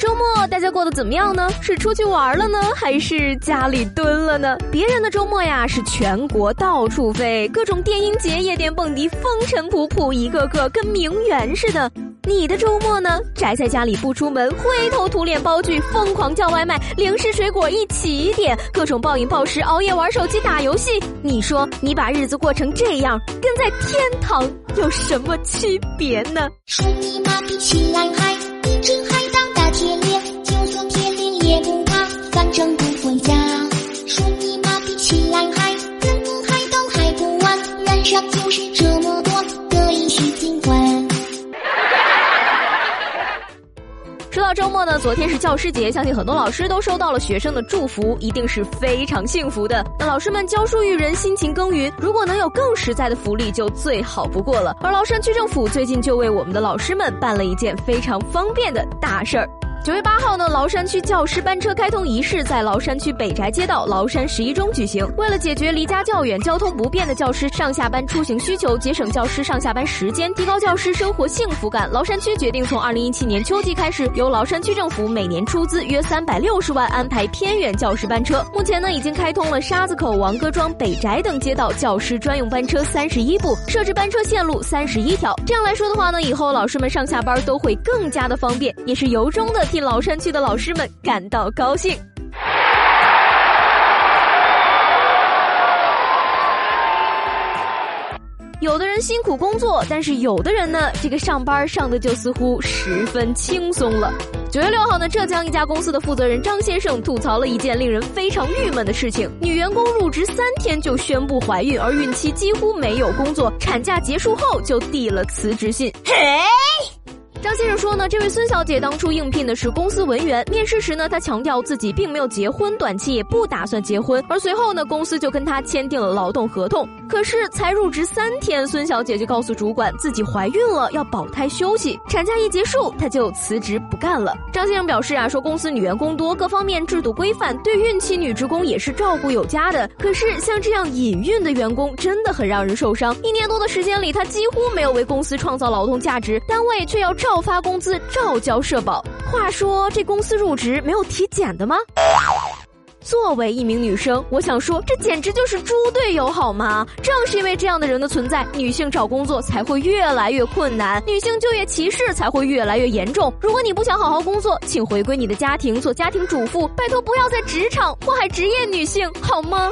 周末大家过得怎么样呢？是出去玩了呢，还是家里蹲了呢？别人的周末呀，是全国到处飞，各种电音节、夜店蹦迪，风尘仆仆，一个个跟名媛似的。你的周末呢？宅在家里不出门，灰头土脸包剧，疯狂叫外卖，零食水果一起点，各种暴饮暴食，熬夜玩手机打游戏。你说你把日子过成这样，跟在天堂有什么区别呢？你妈比起来还一直还当。周末呢，昨天是教师节，相信很多老师都收到了学生的祝福，一定是非常幸福的。那老师们教书育人，辛勤耕耘，如果能有更实在的福利，就最好不过了。而崂山区政府最近就为我们的老师们办了一件非常方便的大事儿。九月八号呢，崂山区教师班车开通仪式在崂山区北宅街道崂山十一中举行。为了解决离家较远、交通不便的教师上下班出行需求，节省教师上下班时间，提高教师生活幸福感，崂山区决定从二零一七年秋季开始，由崂山区政府每年出资约三百六十万安排偏远教师班车。目前呢，已经开通了沙子口、王各庄、北宅等街道教师专用班车三十一部，设置班车线路三十一条。这样来说的话呢，以后老师们上下班都会更加的方便，也是由衷的。替崂山区的老师们感到高兴。有的人辛苦工作，但是有的人呢，这个上班上的就似乎十分轻松了。九月六号呢，浙江一家公司的负责人张先生吐槽了一件令人非常郁闷的事情：女员工入职三天就宣布怀孕，而孕期几乎没有工作，产假结束后就递了辞职信。嘿。张先生说呢，这位孙小姐当初应聘的是公司文员，面试时呢，她强调自己并没有结婚，短期也不打算结婚。而随后呢，公司就跟她签订了劳动合同。可是才入职三天，孙小姐就告诉主管自己怀孕了，要保胎休息。产假一结束，她就辞职不干了。张先生表示啊，说公司女员工多，各方面制度规范，对孕期女职工也是照顾有加的。可是像这样隐孕的员工，真的很让人受伤。一年多的时间里，她几乎没有为公司创造劳动价值，单位却要照。照发工资，照交社保。话说，这公司入职没有体检的吗？作为一名女生，我想说，这简直就是猪队友，好吗？正是因为这样的人的存在，女性找工作才会越来越困难，女性就业歧视才会越来越严重。如果你不想好好工作，请回归你的家庭，做家庭主妇，拜托不要在职场祸害职业女性，好吗？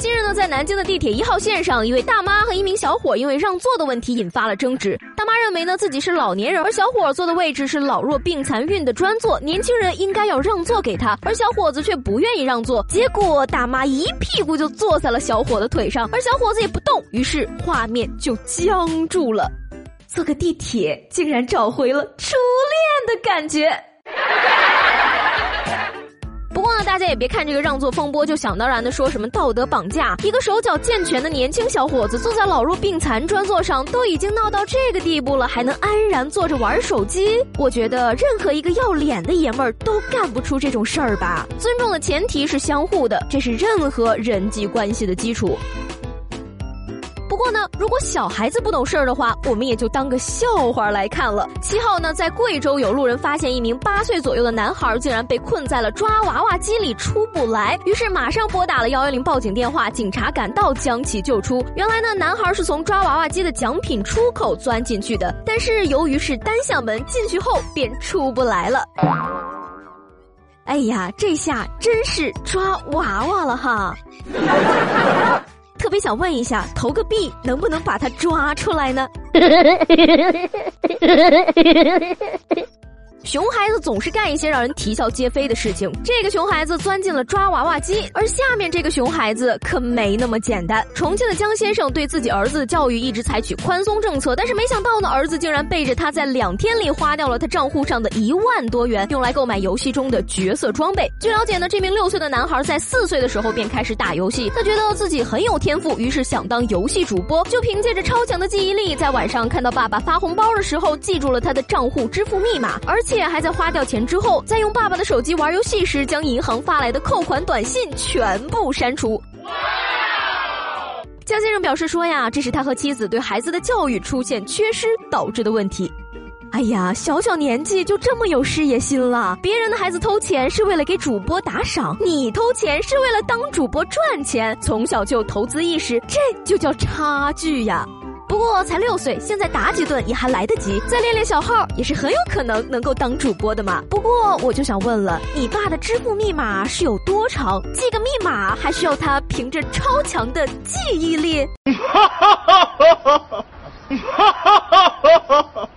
近日呢，在南京的地铁一号线上，一位大妈和一名小伙因为让座的问题引发了争执。大妈认为呢自己是老年人，而小伙坐的位置是老弱病残孕的专座，年轻人应该要让座给他，而小伙子却不愿意让座。结果大妈一屁股就坐在了小伙的腿上，而小伙子也不动，于是画面就僵住了。坐个地铁竟然找回了初恋的感觉。大家也别看这个让座风波就想当然的说什么道德绑架。一个手脚健全的年轻小伙子坐在老弱病残专座上，都已经闹到这个地步了，还能安然坐着玩手机？我觉得任何一个要脸的爷们儿都干不出这种事儿吧。尊重的前提是相互的，这是任何人际关系的基础。不过呢，如果小孩子不懂事儿的话，我们也就当个笑话来看了。七号呢，在贵州有路人发现一名八岁左右的男孩竟然被困在了抓娃娃机里出不来，于是马上拨打了幺幺零报警电话，警察赶到将其救出。原来呢，男孩是从抓娃娃机的奖品出口钻进去的，但是由于是单向门，进去后便出不来了。哎呀，这下真是抓娃娃了哈！特别想问一下，投个币能不能把它抓出来呢？熊孩子总是干一些让人啼笑皆非的事情。这个熊孩子钻进了抓娃娃机，而下面这个熊孩子可没那么简单。重庆的江先生对自己儿子的教育一直采取宽松政策，但是没想到呢，儿子竟然背着他在两天里花掉了他账户上的一万多元，用来购买游戏中的角色装备。据了解呢，这名六岁的男孩在四岁的时候便开始打游戏，他觉得自己很有天赋，于是想当游戏主播，就凭借着超强的记忆力，在晚上看到爸爸发红包的时候，记住了他的账户支付密码，而且还在花掉钱之后，在用爸爸的手机玩游戏时，将银行发来的扣款短信全部删除。江先生表示说呀，这是他和妻子对孩子的教育出现缺失导致的问题。哎呀，小小年纪就这么有事业心了！别人的孩子偷钱是为了给主播打赏，你偷钱是为了当主播赚钱。从小就投资意识，这就叫差距呀！不过才六岁，现在打几顿也还来得及，再练练小号也是很有可能能够当主播的嘛。不过我就想问了，你爸的支付密码是有多长？记个密码还需要他凭着超强的记忆力？哈哈哈哈哈！哈哈哈哈哈！